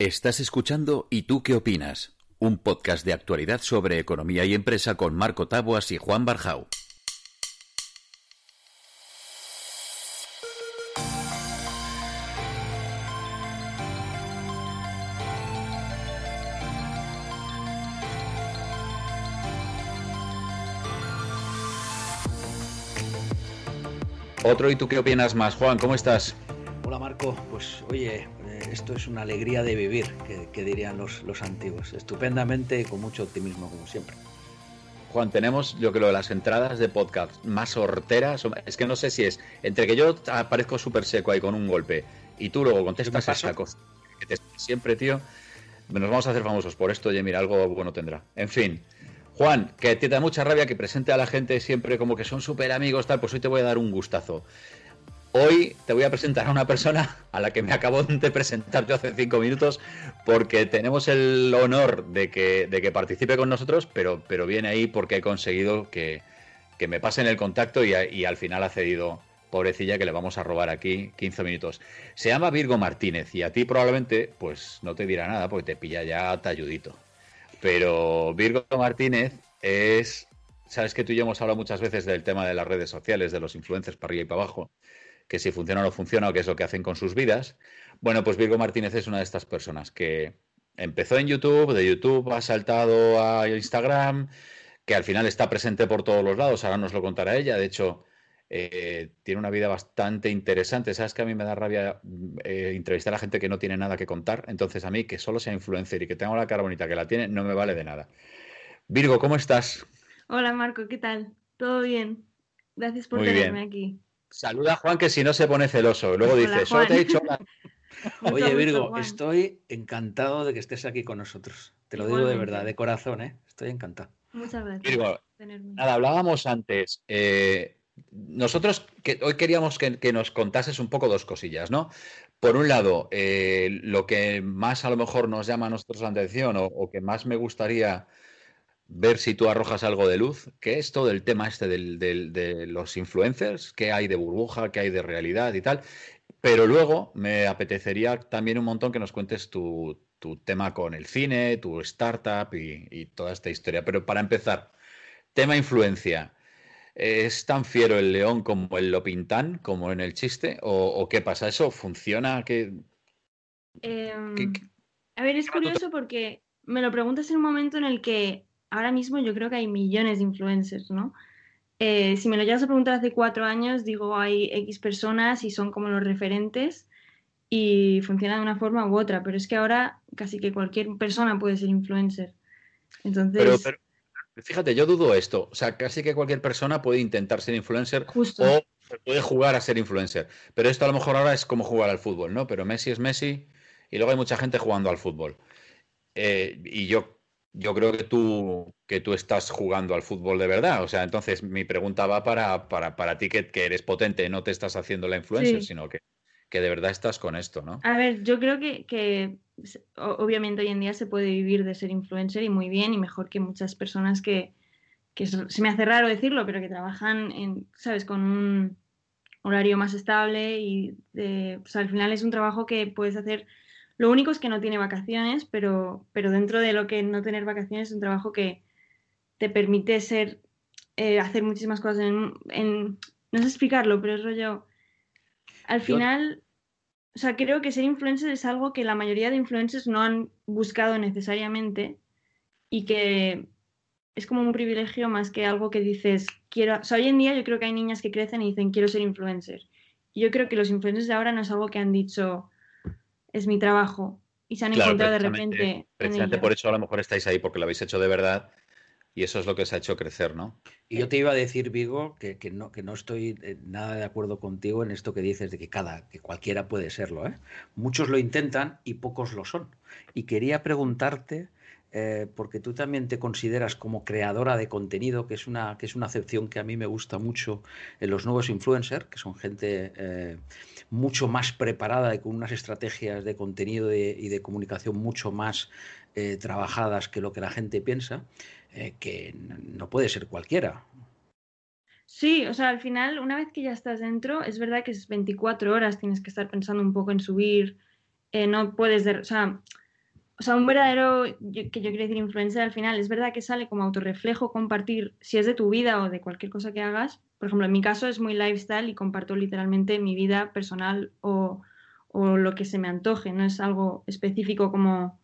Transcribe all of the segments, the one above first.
Estás escuchando ¿Y tú qué opinas? Un podcast de actualidad sobre economía y empresa con Marco Taboas y Juan Barjau. Otro, ¿y tú qué opinas más? Juan, ¿cómo estás? Hola Marco, pues oye, esto es una alegría de vivir, que, dirían los, los, antiguos. Estupendamente y con mucho optimismo, como siempre. Juan, tenemos yo creo las entradas de podcast más horteras. Es que no sé si es entre que yo aparezco súper seco ahí con un golpe y tú luego contestas esa cosa. Que te, siempre, tío. Nos vamos a hacer famosos por esto. Oye, mira, algo bueno tendrá. En fin. Juan, que te da mucha rabia que presente a la gente siempre como que son súper amigos, tal, pues hoy te voy a dar un gustazo. Hoy te voy a presentar a una persona a la que me acabo de presentarte hace cinco minutos porque tenemos el honor de que, de que participe con nosotros, pero, pero viene ahí porque he conseguido que, que me pasen el contacto y, y, al final ha cedido, pobrecilla, que le vamos a robar aquí 15 minutos. Se llama Virgo Martínez y a ti probablemente pues no te dirá nada porque te pilla ya talludito. Pero Virgo Martínez es, sabes que tú y yo hemos hablado muchas veces del tema de las redes sociales, de los influencers para arriba y para abajo, que si funciona o no funciona o qué es lo que hacen con sus vidas. Bueno, pues Virgo Martínez es una de estas personas que empezó en YouTube, de YouTube ha saltado a Instagram, que al final está presente por todos los lados, ahora nos lo contará ella, de hecho eh, tiene una vida bastante interesante. Sabes que a mí me da rabia eh, entrevistar a gente que no tiene nada que contar. Entonces a mí que solo sea influencer y que tenga la cara bonita que la tiene, no me vale de nada. Virgo, ¿cómo estás? Hola Marco, ¿qué tal? ¿Todo bien? Gracias por tenerme aquí. Saluda a Juan que si no se pone celoso. Luego dice, solo te he dicho... Oye Virgo, estoy encantado de que estés aquí con nosotros. Te lo digo de verdad, de corazón, ¿eh? Estoy encantado. Muchas gracias. Virgo, nada, hablábamos antes. Eh, nosotros que hoy queríamos que, nos contases un poco dos cosillas, ¿no? Por un lado, eh, lo que más a lo mejor nos llama a nosotros la atención o, que más me gustaría ver si tú arrojas algo de luz, que es todo el tema este de los influencers, qué hay de burbuja, qué hay de realidad y tal. Pero luego me apetecería también un montón que nos cuentes tu, tema con el cine, tu startup y toda esta historia. Pero para empezar, tema influencia. ¿Es tan fiero el león como el lopintán, como en el chiste? ¿O, qué pasa? ¿Eso funciona? Em, a ver, es curioso porque me lo preguntas en un momento en el que ahora mismo yo creo que hay millones de influencers, ¿no? Eh, si me lo llegas a preguntar hace cuatro años, digo, hay X personas y son como los referentes y funciona de una forma u otra, pero es que ahora casi que cualquier persona puede ser influencer. Entonces... Fíjate, yo dudo esto. O sea, casi que cualquier persona puede intentar ser influencer o puede jugar a ser influencer. Pero esto a lo mejor ahora es como jugar al fútbol, ¿no? Pero Messi es Messi y luego hay mucha gente jugando al fútbol. Eh, y yo, yo creo que tú, que tú estás jugando al fútbol de verdad. O sea, entonces mi pregunta va para, para, para ti que, eres potente, no te estás haciendo la influencer, sino que, que de verdad estás con esto, ¿no? A ver, yo creo que, que obviamente hoy en día se puede vivir de ser influencer y muy bien y mejor que muchas personas que, se me hace raro decirlo, pero que trabajan en, ¿sabes?, con un horario más estable y pues, al final es un trabajo que puedes hacer. Lo único es que no tiene vacaciones, pero, pero dentro de lo que no tener vacaciones es un trabajo que te permite ser, eh, hacer muchísimas cosas en, no sé explicarlo, pero es rollo, al final o sea, creo que ser influencer es algo que la mayoría de influencers no han buscado necesariamente y que es como un privilegio más que algo que dices, quiero... O sea, hoy en día yo creo que hay niñas que crecen y dicen, quiero ser influencer. Y yo creo que los influencers de ahora no es algo que han dicho, es mi trabajo. Y se han encontrado de repente. Precisamente por eso a lo mejor estáis ahí, porque lo habéis hecho de verdad y eso es lo que se ha hecho crecer, ¿no? Y yo te iba a decir, Vigo, que, no, que no estoy eh, nada de acuerdo contigo en esto que dices de que cada, que cualquiera puede serlo. ¿eh? Muchos lo intentan y pocos lo son. Y quería preguntarte, eh, porque tú también te consideras como creadora de contenido, que es una, que es una acepción que a mí me gusta mucho en los nuevos influencers, que son gente eh, mucho más preparada y con unas estrategias de contenido y de comunicación mucho más trabajadas que lo que la gente piensa. Eh, que no puede ser cualquiera. Sí, o sea, al final, una vez que ya estás dentro, es verdad que es 24 horas, tienes que estar pensando un poco en subir, eh, no puedes, o sea, o sea, un verdadero, que yo quiero decir influencer al final, es verdad que sale como autorreflejo compartir, si es de tu vida o de cualquier cosa que hagas. Por ejemplo, en mi caso es muy lifestyle y comparto literalmente mi vida personal o, o lo que se me antoje, no es algo específico como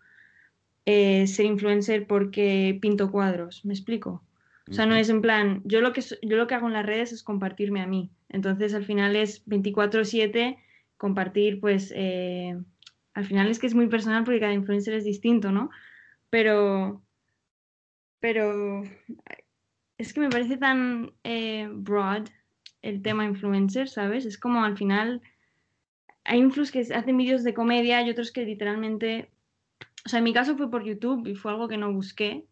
eh, ser influencer porque pinto cuadros, ¿me explico? O sea, no es en plan, yo lo, que, yo lo que hago en las redes es compartirme a mí. Entonces, al final es 24/7 compartir, pues, eh, al final es que es muy personal porque cada influencer es distinto, ¿no? Pero, pero es que me parece tan eh, broad el tema influencer, ¿sabes? Es como al final hay influx que hacen vídeos de comedia y otros que literalmente, o sea, en mi caso fue por YouTube y fue algo que no busqué,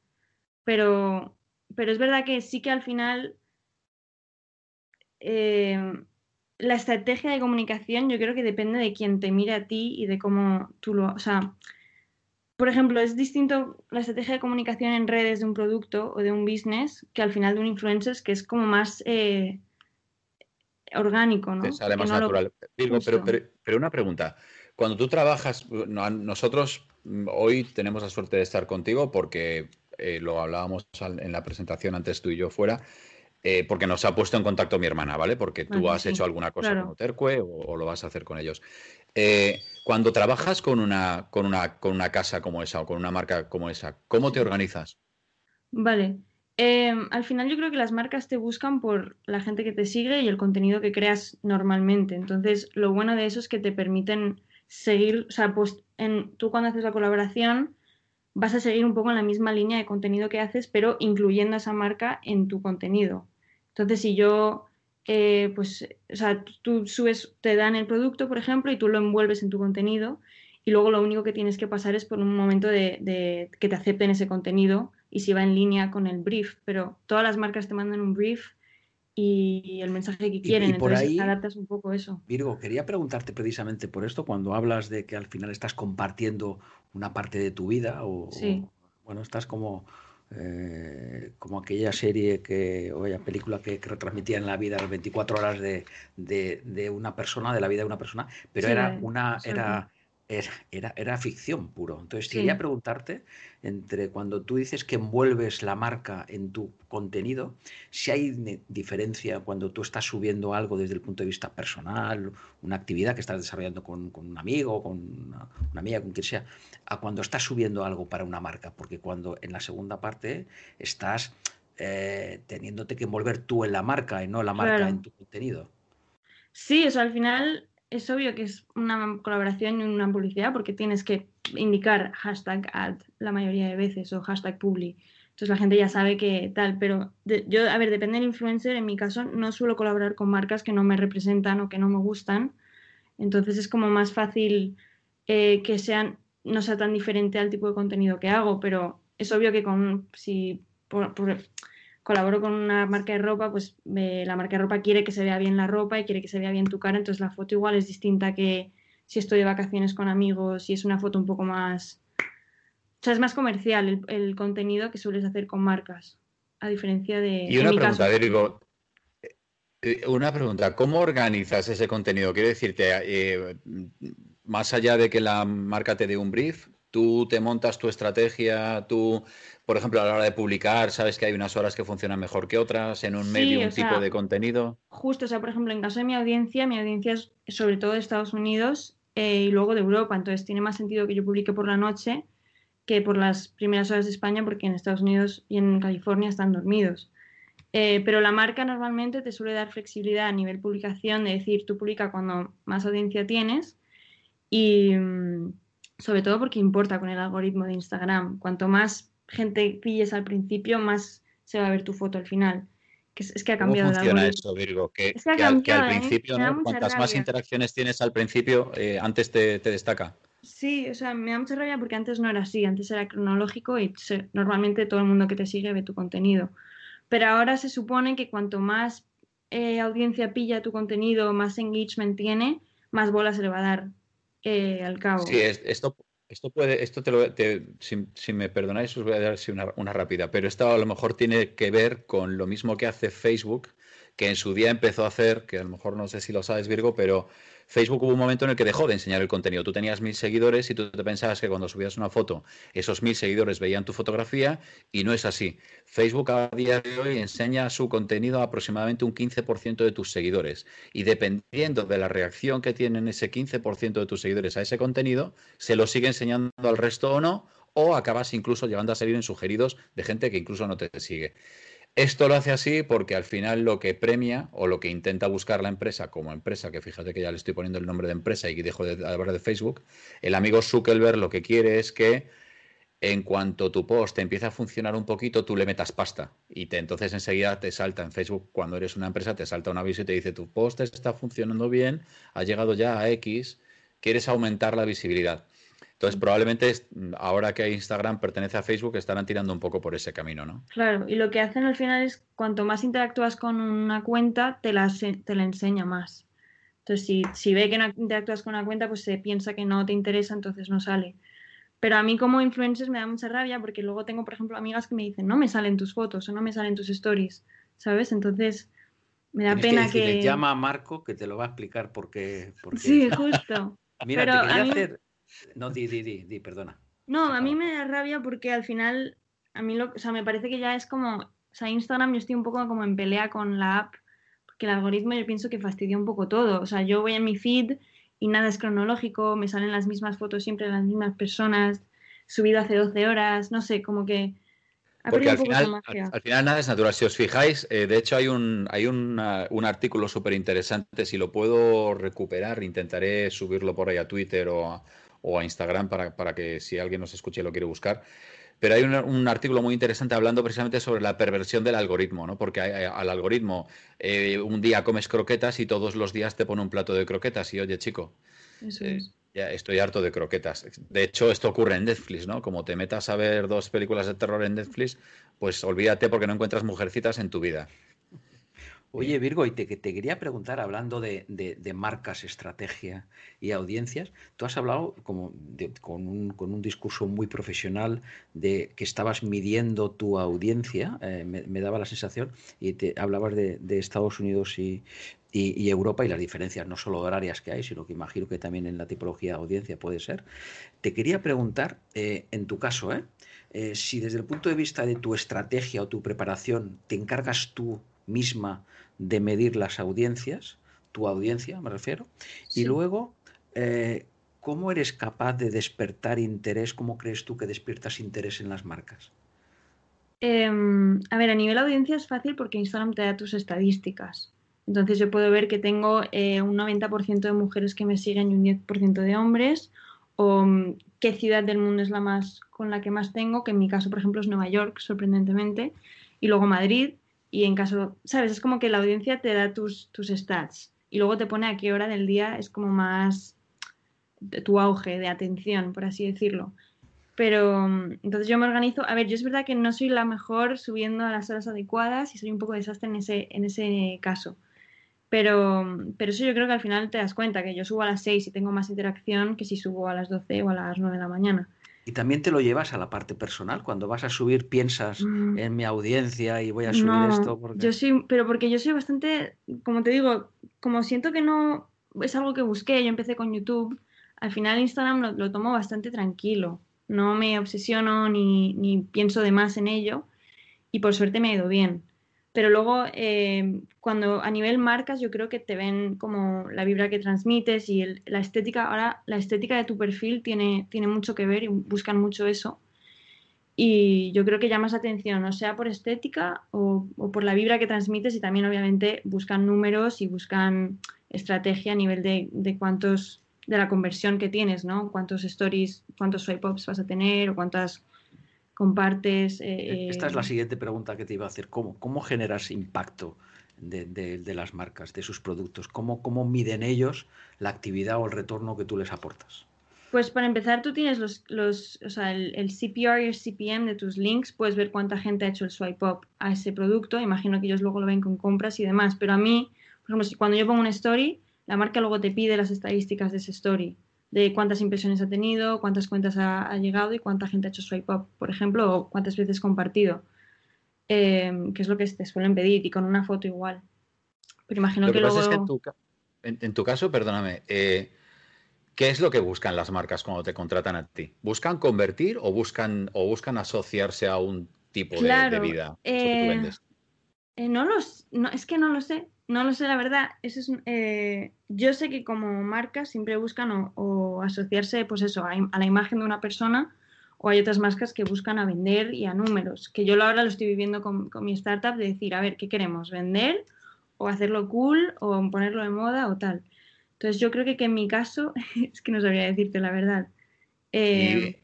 pero, pero es verdad que sí que al final eh, la estrategia de comunicación yo creo que depende de quien te mire a ti y de cómo tú lo... O sea, por ejemplo, es distinto la estrategia de comunicación en redes de un producto o de un business que al final de un influencer, que es como más eh, orgánico, ¿no? sale más natural. pero, pero, una pregunta. Cuando tú trabajas, nosotros mm, hoy tenemos la suerte de estar contigo porque eh, lo hablábamos en la presentación antes tú y yo fuera. Eh, porque nos ha puesto en contacto mi hermana, ¿vale? Porque tú has hecho alguna cosa con Otercue o, lo vas a hacer con ellos. Eh, cuando trabajas con una, con, una, con una casa como esa o con una marca como esa, ¿cómo te organizas? Vale. Em, al final yo creo que las marcas te buscan por la gente que te sigue y el contenido que creas normalmente. Entonces, lo bueno de eso es que te permiten seguir, o sea, pues en, tú cuando haces la colaboración vas a seguir un poco en la misma línea de contenido que haces, pero incluyendo a esa marca en tu contenido. Entonces, si yo, eh, pues, o sea, tú subes, te dan el producto, por ejemplo, y tú lo envuelves en tu contenido, y luego lo único que tienes que pasar es por un momento de, que te acepten ese contenido y si va en línea con el brief. Pero todas las marcas te mandan un brief y el mensaje que quieren, y, por entonces ahí, adaptas un poco eso. Virgo, quería preguntarte precisamente por esto, cuando hablas de que al final estás compartiendo una parte de tu vida o, o bueno, estás como eh, como aquella serie que, o aquella película que, retransmitía en la vida las 24 horas de, de, una persona, de la vida de una persona, pero era una, era, era, era, ficción puro. Entonces, quería preguntarte, entre cuando tú dices que envuelves la marca en tu contenido, si hay diferencia cuando tú estás subiendo algo desde el punto de vista personal, una actividad que estás desarrollando con, un amigo, con una, amiga, con quien sea, a cuando estás subiendo algo para una marca. Porque cuando en la segunda parte estás eh, teniéndote que envolver tú en la marca y no la marca en tu contenido. Sí, eso al final es obvio que es una colaboración y una publicidad porque tienes que indicar hashtag ad la mayoría de veces o hashtag publi. Entonces la gente ya sabe que tal, pero yo, a ver, depende del influencer, en mi caso no suelo colaborar con marcas que no me representan o que no me gustan. Entonces es como más fácil eh, que sean, no sea tan diferente al tipo de contenido que hago, pero es obvio que con, si por colaboro con una marca de ropa, pues la marca de ropa quiere que se vea bien la ropa y quiere que se vea bien tu cara, entonces la foto igual es distinta que si estoy de vacaciones con amigos y es una foto un poco más... O sea, es más comercial el, contenido que sueles hacer con marcas, a diferencia de... Y una pregunta, digo, eh, eh, una pregunta, ¿cómo organizas ese contenido? Quiero decirte, eh, más allá de que la marca te dé un brief, tú te montas tu estrategia, tú por ejemplo, a la hora de publicar, sabes que hay unas horas que funcionan mejor que otras en un medio, un tipo de contenido. Justo, o sea, por ejemplo, en caso de mi audiencia, mi audiencia es sobre todo de Estados Unidos eh, y luego de Europa, entonces tiene más sentido que yo publique por la noche que por las primeras horas de España, porque en Estados Unidos y en California están dormidos. Eh, pero la marca normalmente te suele dar flexibilidad a nivel publicación, de decir, tú publica cuando más audiencia tienes y mm, sobre todo porque importa con el algoritmo de Instagram. Cuanto más gente pilles al principio, más se va a ver tu foto al final. Que es, que ha cambiado ¿Cómo funciona eso, Virgo? Que, al, ¿eh? principio, cuantas más interacciones tienes al principio, eh, antes te, destaca. Sí, o sea, me da mucha rabia porque antes no era así, antes era cronológico y normalmente todo el mundo que te sigue ve tu contenido. Pero ahora se supone que cuanto más eh, audiencia pilla tu contenido, más engagement tiene, más bola se le va a dar al cabo. Sí, esto, esto puede, esto te lo, si, me perdonáis, os voy a dar una, rápida, pero esto a lo mejor tiene que ver con lo mismo que hace Facebook, que en su día empezó a hacer, que a lo mejor no sé si lo sabes, Virgo, pero Facebook hubo un momento en el que dejó de enseñar el contenido. Tú tenías mil seguidores y tú te pensabas que cuando subías una foto, esos mil seguidores veían tu fotografía y no es así. Facebook a día de hoy enseña su contenido a aproximadamente un 15% de tus seguidores y dependiendo de la reacción que tienen ese 15% de tus seguidores a ese contenido, se lo sigue enseñando al resto o no, o acabas incluso llegando a salir en sugeridos de gente que incluso no te sigue. Esto lo hace así porque al final lo que premia o lo que intenta buscar la empresa como empresa, que fíjate que ya le estoy poniendo el nombre de empresa y dejo de hablar de Facebook, el amigo Zuckerberg lo que quiere es que en cuanto tu post empieza a funcionar un poquito, tú le metas pasta y te, entonces enseguida te salta en Facebook, cuando eres una empresa, te salta un aviso y te dice tu post está funcionando bien, ha llegado ya a X, quieres aumentar la visibilidad. Entonces, probablemente ahora que Instagram pertenece a Facebook, estarán tirando un poco por ese camino, ¿no? Claro, y lo que hacen al final es, cuanto más interactúas con una cuenta, te la, te la enseña más. Entonces, si, si ve que no interactúas con una cuenta, pues se piensa que no te interesa, entonces no sale. Pero a mí como influencer me da mucha rabia porque luego tengo, por ejemplo, amigas que me dicen, no me salen tus fotos o no me salen tus stories, ¿sabes? Entonces, me da pena que, Llama a Marco que te lo va a explicar porque... porque... Sí, justo. Mira, Pero te quería hacer no, di, di, di, di, perdona. No, a mí me da rabia porque al final, a mí lo, o sea, me parece que ya es como, o sea, Instagram yo estoy un poco como en pelea con la app, porque el algoritmo yo pienso que fastidia un poco todo. O sea, yo voy en mi feed y nada es cronológico, me salen las mismas fotos siempre de las mismas personas, subido hace 12 horas, no sé, como que... Porque al final, al, final, nada es natural. Si os fijáis, eh, de hecho hay un, hay un artículo súper interesante, si lo puedo recuperar, intentaré subirlo por ahí a Twitter o a, o a Instagram para, para que si alguien nos escuche y lo quiere buscar. Pero hay un, artículo muy interesante hablando precisamente sobre la perversión del algoritmo, ¿no? Porque al algoritmo eh, un día comes croquetas y todos los días te pone un plato de croquetas y oye chico, eh, ya estoy harto de croquetas. De hecho, esto ocurre en Netflix, ¿no? Como te metas a ver dos películas de terror en Netflix, pues olvídate porque no encuentras mujercitas en tu vida. Oye, Virgo, y te, te quería preguntar, hablando de, marcas, estrategia y audiencias, tú has hablado como con, un, discurso muy profesional de que estabas midiendo tu audiencia, eh, me, daba la sensación, y te hablabas de, Estados Unidos y, Europa y las diferencias no solo horarias que hay, sino que imagino que también en la tipología de audiencia puede ser. Te quería preguntar, eh, en tu caso, ¿eh? si desde el punto de vista de tu estrategia o tu preparación te encargas tú misma de medir las audiencias, tu audiencia me refiero, y luego, eh, ¿cómo eres capaz de despertar interés? ¿Cómo crees tú que despiertas interés en las marcas? Em, a ver, a nivel audiencia es fácil porque Instagram te da tus estadísticas. Entonces yo puedo ver que tengo eh, un 90% de mujeres que me siguen y un 10% de hombres, o mm, qué ciudad del mundo es la más con la que más tengo, que en mi caso, por ejemplo, es Nueva York, sorprendentemente, y luego Madrid, y en caso, ¿sabes? Es como que la audiencia te da tus, tus stats y luego te pone a qué hora del día es como más tu auge de atención, por así decirlo. Pero entonces yo me organizo. A ver, yo es verdad que no soy la mejor subiendo a las horas adecuadas y soy un poco desastre en ese, en ese caso. Pero, pero eso yo creo que al final te das cuenta que yo subo a las 6 y tengo más interacción que si subo a las 12 o a las 9 de la mañana. Y también te lo llevas a la parte personal. Cuando vas a subir, piensas mm. en mi audiencia y voy a subir esto. Yo sí, pero porque yo soy bastante, como te digo, como siento que no es algo que busqué, yo empecé con YouTube, al final Instagram lo, lo tomo bastante tranquilo. No me obsesiono ni, ni pienso de más en ello y por suerte me ha ido bien. Pero luego, eh, cuando a nivel marcas, yo creo que te ven como la vibra que transmites y la estética, ahora la estética de tu perfil tiene, tiene mucho que ver y buscan mucho eso. Y yo creo que llamas atención, o sea por estética o, por la vibra que transmites y también obviamente buscan números y buscan estrategia a nivel de, de cuántos, de la conversión que tienes, ¿no? Cuántos stories, cuántos swipe ups vas a tener o cuántas compartes. Eh, Esta es la siguiente pregunta que te iba a hacer. ¿Cómo, cómo generas impacto de, las marcas, de sus productos? ¿Cómo, ¿Cómo miden ellos la actividad o el retorno que tú les aportas? Pues para empezar, tú tienes los, los o sea, el, el, CPR y el CPM de tus links, puedes ver cuánta gente ha hecho el swipe up a ese producto. Imagino que ellos luego lo ven con compras y demás. Pero a mí, por ejemplo, si cuando yo pongo una story, la marca luego te pide las estadísticas de esa story de cuántas impresiones ha tenido, cuántas cuentas ha, llegado y cuánta gente ha hecho swipe up, por ejemplo, o cuántas veces compartido, eh, que es lo que te suelen pedir, y con una foto igual. Pero imagino que, luego... en, tu caso, perdóname, eh, ¿qué es lo que buscan las marcas cuando te contratan a ti? ¿Buscan convertir o buscan, o buscan asociarse a un tipo de, vida? Eh, eh, no los, no, es que no lo sé, no lo sé la verdad. Eso es, yo sé que como marcas siempre buscan o, asociarse, pues eso, a, la imagen de una persona o hay otras marcas que buscan a vender y a números, que yo ahora lo estoy viviendo con, con, mi startup de decir, a ver, ¿qué queremos? ¿Vender o hacerlo cool o ponerlo de moda o tal. Entonces yo creo que, que en mi caso, es que no sabría decirte la verdad. Eh,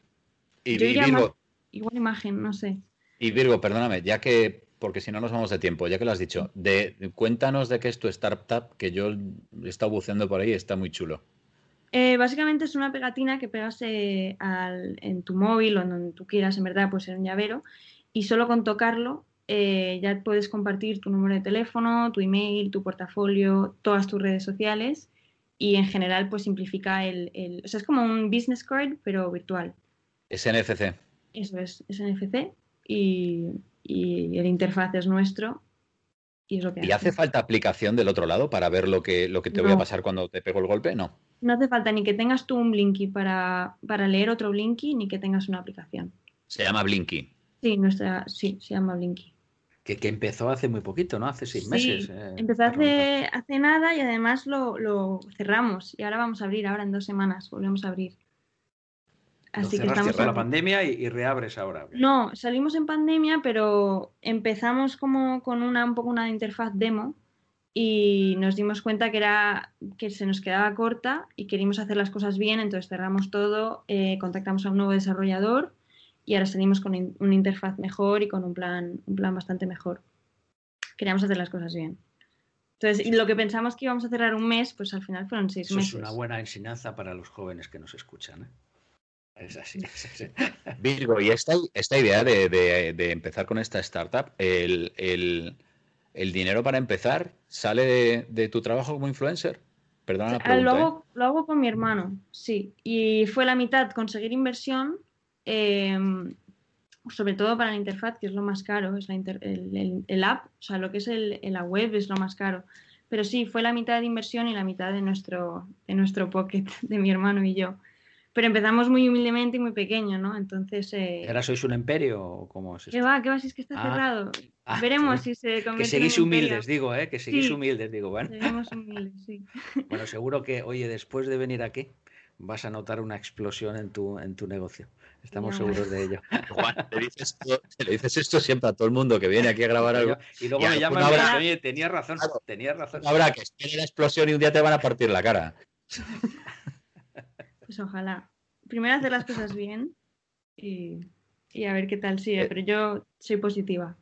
y, Virgo, igual imagen, no sé. Y Virgo, perdóname, ya que, porque si no nos vamos de tiempo, ya que lo has dicho, de, cuéntanos de qué es tu startup, que yo he estado buceando por ahí, está muy chulo. Eh, básicamente es una pegatina que pegas eh, en tu móvil o en donde tú quieras, en verdad, puede ser un llavero, y solo con tocarlo eh, ya puedes compartir tu número de teléfono, tu email, tu portafolio, todas tus redes sociales y en general pues simplifica el, O sea, es como un business card pero virtual. Es NFC. Eso es, es NFC y, el interfaz es nuestro y es lo que ¿Y hace. falta aplicación del otro lado para ver lo que, lo que te voy a pasar cuando te pego el golpe? No. No hace falta ni que tengas tú un Blinky para, para leer otro Blinky ni que tengas una aplicación. Se llama Blinky. Sí, nuestra, sí, se llama Blinky que, empezó hace muy poquito, ¿no? Hace seis meses. Eh, empezó hace, hace nada y además lo, cerramos. Y ahora vamos a abrir, ahora en dos semanas volvemos a abrir. Así que estamos. la pandemia y, reabres ahora. No, salimos en pandemia, pero empezamos como con una un poco una interfaz demo y nos dimos cuenta que era que se nos quedaba corta y queríamos hacer las cosas bien, entonces cerramos todo, eh, contactamos a un nuevo desarrollador y ahora salimos con una interfaz mejor y con un plan, un plan bastante mejor. Queríamos hacer las cosas bien. Entonces, y lo que pensamos que íbamos a cerrar un mes, pues al final fueron seis meses. Es una buena enseñanza para los jóvenes que nos escuchan. ¿eh? Es así, Virgo, y esta, esta idea de, empezar con esta startup, el, dinero para empezar sale de, tu trabajo como influencer? Perdona la pregunta. Lo hago, ¿eh? lo hago con mi hermano, sí. Y fue la mitad conseguir inversión Em, sobre todo para la interfaz, que es lo más caro, es el, app, o sea, lo que es la web es lo más caro. Pero sí, fue la mitad de inversión y la mitad de nuestro, de nuestro pocket, de mi hermano y yo. Pero empezamos muy humildemente y muy pequeño, ¿no? Entonces... Eh... ¿Ahora sois un imperio o cómo es ¿Qué va? ¿Qué va? Si es que está ah. cerrado. Ah, Veremos si se convierte Que seguís humildes, digo, ¿eh? Que seguís humildes, digo, bueno. Seguimos humildes, sí. Bueno, seguro que, oye, después de venir aquí, vas a notar una explosión en tu, en tu negocio. Estamos seguros de ello. Juan, te dices, esto, siempre a todo el mundo que viene aquí a grabar algo. Y luego me llaman y dicen, oye, tenías razón, tenías razón. Habrá que espere la explosión y un día te van a partir la cara. Pues ojalá. Primero hacer las cosas bien y, a ver qué tal sigue. Eh. Pero yo soy positiva.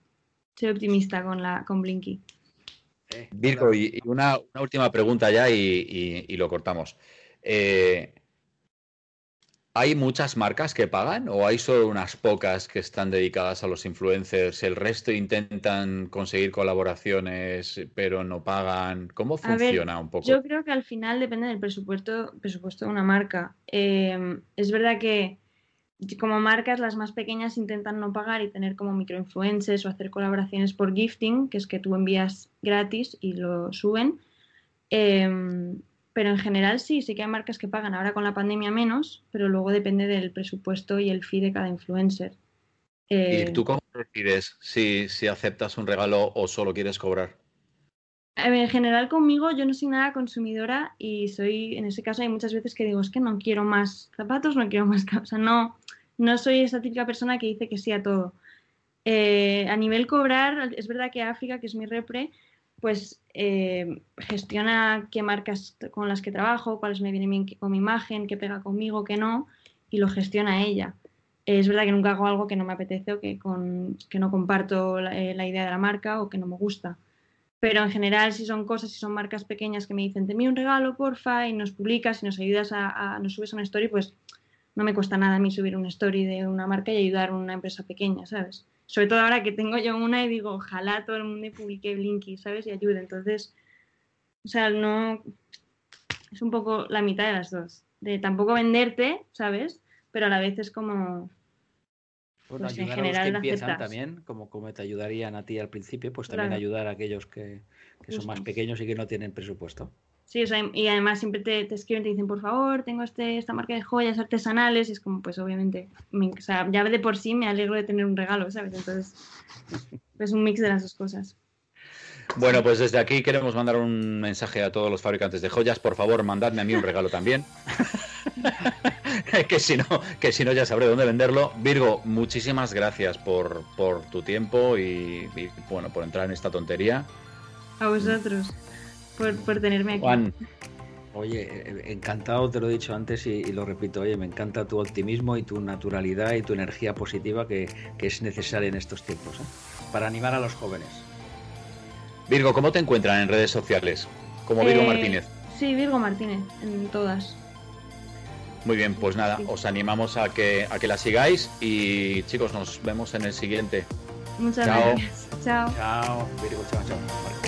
Soy optimista con, la, con Blinky. Eh, Virgo, y, una, última pregunta ya y, y lo cortamos. Eh, ¿Hay muchas marcas que pagan o hay solo unas pocas que están dedicadas a los influencers? ¿El resto intentan conseguir colaboraciones pero no pagan? ¿Cómo funciona un poco? Yo creo que al final depende del presupuesto, presupuesto de una marca. Em, es verdad que como marcas las más pequeñas intentan no pagar y tener como microinfluencers o hacer colaboraciones por gifting, que es que tú envías gratis y lo suben. Eh, pero en general sí, sí que hay marcas que pagan ahora con la pandemia menos, pero luego depende del presupuesto y el fee de cada influencer. ¿Y eh, tú cómo decides si, si aceptas un regalo o solo quieres cobrar? En general conmigo yo no soy nada consumidora y soy, en ese caso hay muchas veces que digo, es que no quiero más zapatos, no quiero más, o sea, no, no soy esa típica persona que dice que sí a todo. Eh, a nivel cobrar, es verdad que África, que es mi repre, pues eh, gestiona qué marcas con las que trabajo, cuáles me vienen bien con mi imagen, qué pega conmigo, qué no, y lo gestiona ella. es verdad que nunca hago algo que no me apetece o que, con, que no comparto eh, la, idea de la marca o que no me gusta. Pero en general, si son cosas, si son marcas pequeñas que me dicen, te un regalo, porfa, y nos publicas y nos ayudas a, a, nos subes una story, pues no me cuesta nada a mí subir una story de una marca y ayudar a una empresa pequeña, ¿sabes? Sobre todo ahora que tengo yo una y digo, ojalá todo el mundo publique Blinky, ¿sabes? Y ayude. Entonces, o sea, no. Es un poco la mitad de las dos. De tampoco venderte, ¿sabes? Pero a la vez es como. Bueno, pues ayudar en general, a los que empiezan también, como, como te ayudarían a ti al principio, pues también ayudar a aquellos que, son más pequeños y que no tienen presupuesto. Sí, o sea, y además siempre te, te, escriben, te dicen, por favor, tengo este, esta marca de joyas artesanales, y es como, pues obviamente, o sea, ya de por sí me alegro de tener un regalo, ¿sabes? Entonces, es un mix de las dos cosas. Bueno, pues desde aquí queremos mandar un mensaje a todos los fabricantes de joyas. Por favor, mandadme a mí un regalo también. que si no, que si no ya sabré dónde venderlo. Virgo, muchísimas gracias por, por tu tiempo y, y, bueno, por entrar en esta tontería. A vosotros por, tenerme aquí. Juan, oye, eh, encantado, te lo he dicho antes y, lo repito, oye, me encanta tu optimismo y tu naturalidad y tu energía positiva que, es necesaria en estos tiempos, ¿eh? para animar a los jóvenes. Virgo, ¿cómo te encuentran en redes sociales? Como Virgo eh, Martínez. Sí, Virgo Martínez, en todas. Muy bien, pues nada, os animamos a que, a que la sigáis y chicos, nos vemos en el siguiente. Muchas gracias. Chao. Chao, Virgo, chao, chao.